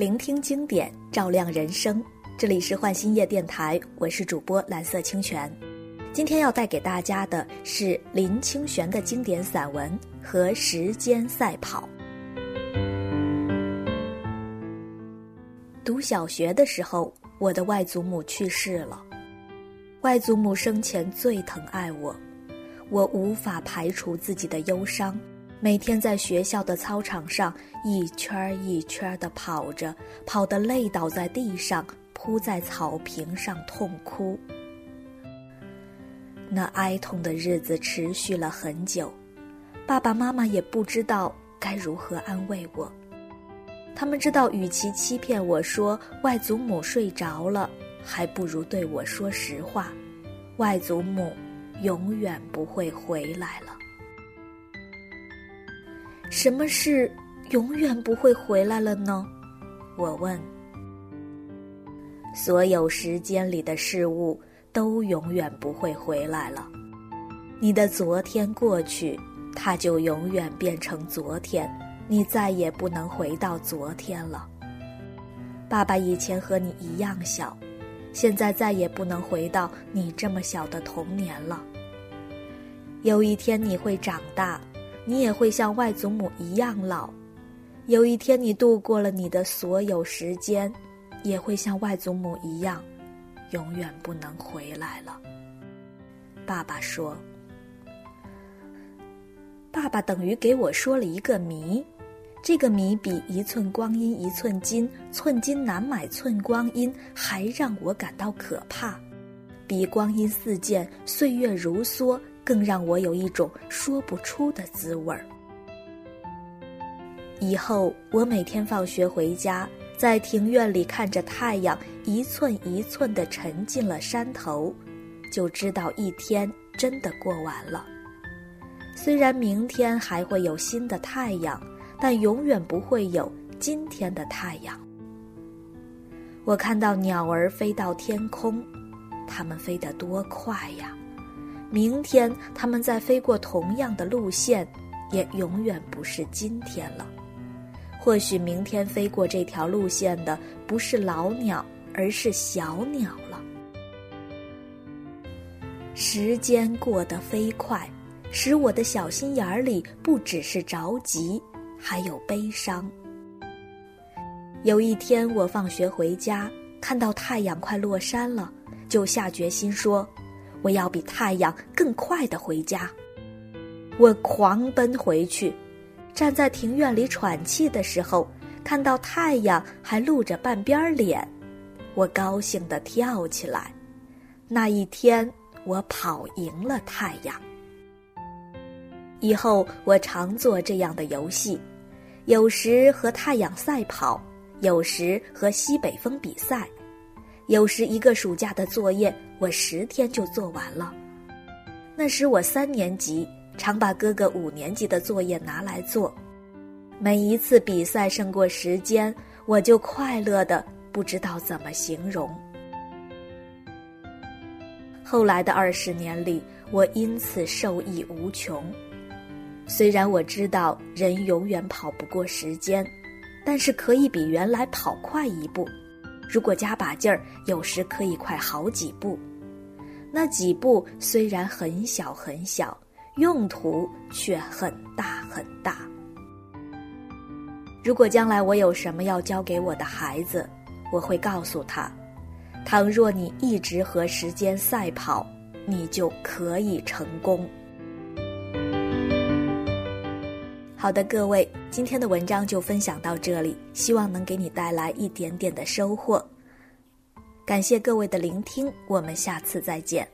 聆听经典，照亮人生。这里是焕新夜电台，我是主播蓝色清泉。今天要带给大家的是林清玄的经典散文和《时间赛跑》。读小学的时候，我的外祖母去世了。外祖母生前最疼爱我，我无法排除自己的忧伤。每天在学校的操场上一圈一圈地跑着，跑得累倒在地上，扑在草坪上痛哭。那哀痛的日子持续了很久，爸爸妈妈也不知道该如何安慰我。他们知道，与其欺骗我说外祖母睡着了，还不如对我说实话：外祖母永远不会回来了。什么是永远不会回来了呢？我问。所有时间里的事物都永远不会回来了。你的昨天过去，它就永远变成昨天，你再也不能回到昨天了。爸爸以前和你一样小，现在再也不能回到你这么小的童年了。有一天你会长大。你也会像外祖母一样老，有一天你度过了你的所有时间，也会像外祖母一样，永远不能回来了。爸爸说：“爸爸等于给我说了一个谜，这个谜比一寸光阴一寸金，寸金难买寸光阴还让我感到可怕，比光阴似箭，岁月如梭。”更让我有一种说不出的滋味儿。以后我每天放学回家，在庭院里看着太阳一寸一寸地沉进了山头，就知道一天真的过完了。虽然明天还会有新的太阳，但永远不会有今天的太阳。我看到鸟儿飞到天空，它们飞得多快呀！明天，他们在飞过同样的路线，也永远不是今天了。或许明天飞过这条路线的不是老鸟，而是小鸟了。时间过得飞快，使我的小心眼儿里不只是着急，还有悲伤。有一天，我放学回家，看到太阳快落山了，就下决心说。我要比太阳更快的回家。我狂奔回去，站在庭院里喘气的时候，看到太阳还露着半边脸，我高兴地跳起来。那一天，我跑赢了太阳。以后我常做这样的游戏，有时和太阳赛跑，有时和西北风比赛。有时一个暑假的作业，我十天就做完了。那时我三年级，常把哥哥五年级的作业拿来做。每一次比赛胜过时间，我就快乐的不知道怎么形容。后来的二十年里，我因此受益无穷。虽然我知道人永远跑不过时间，但是可以比原来跑快一步。如果加把劲儿，有时可以快好几步。那几步虽然很小很小，用途却很大很大。如果将来我有什么要教给我的孩子，我会告诉他：倘若你一直和时间赛跑，你就可以成功。好的，各位，今天的文章就分享到这里，希望能给你带来一点点的收获。感谢各位的聆听，我们下次再见。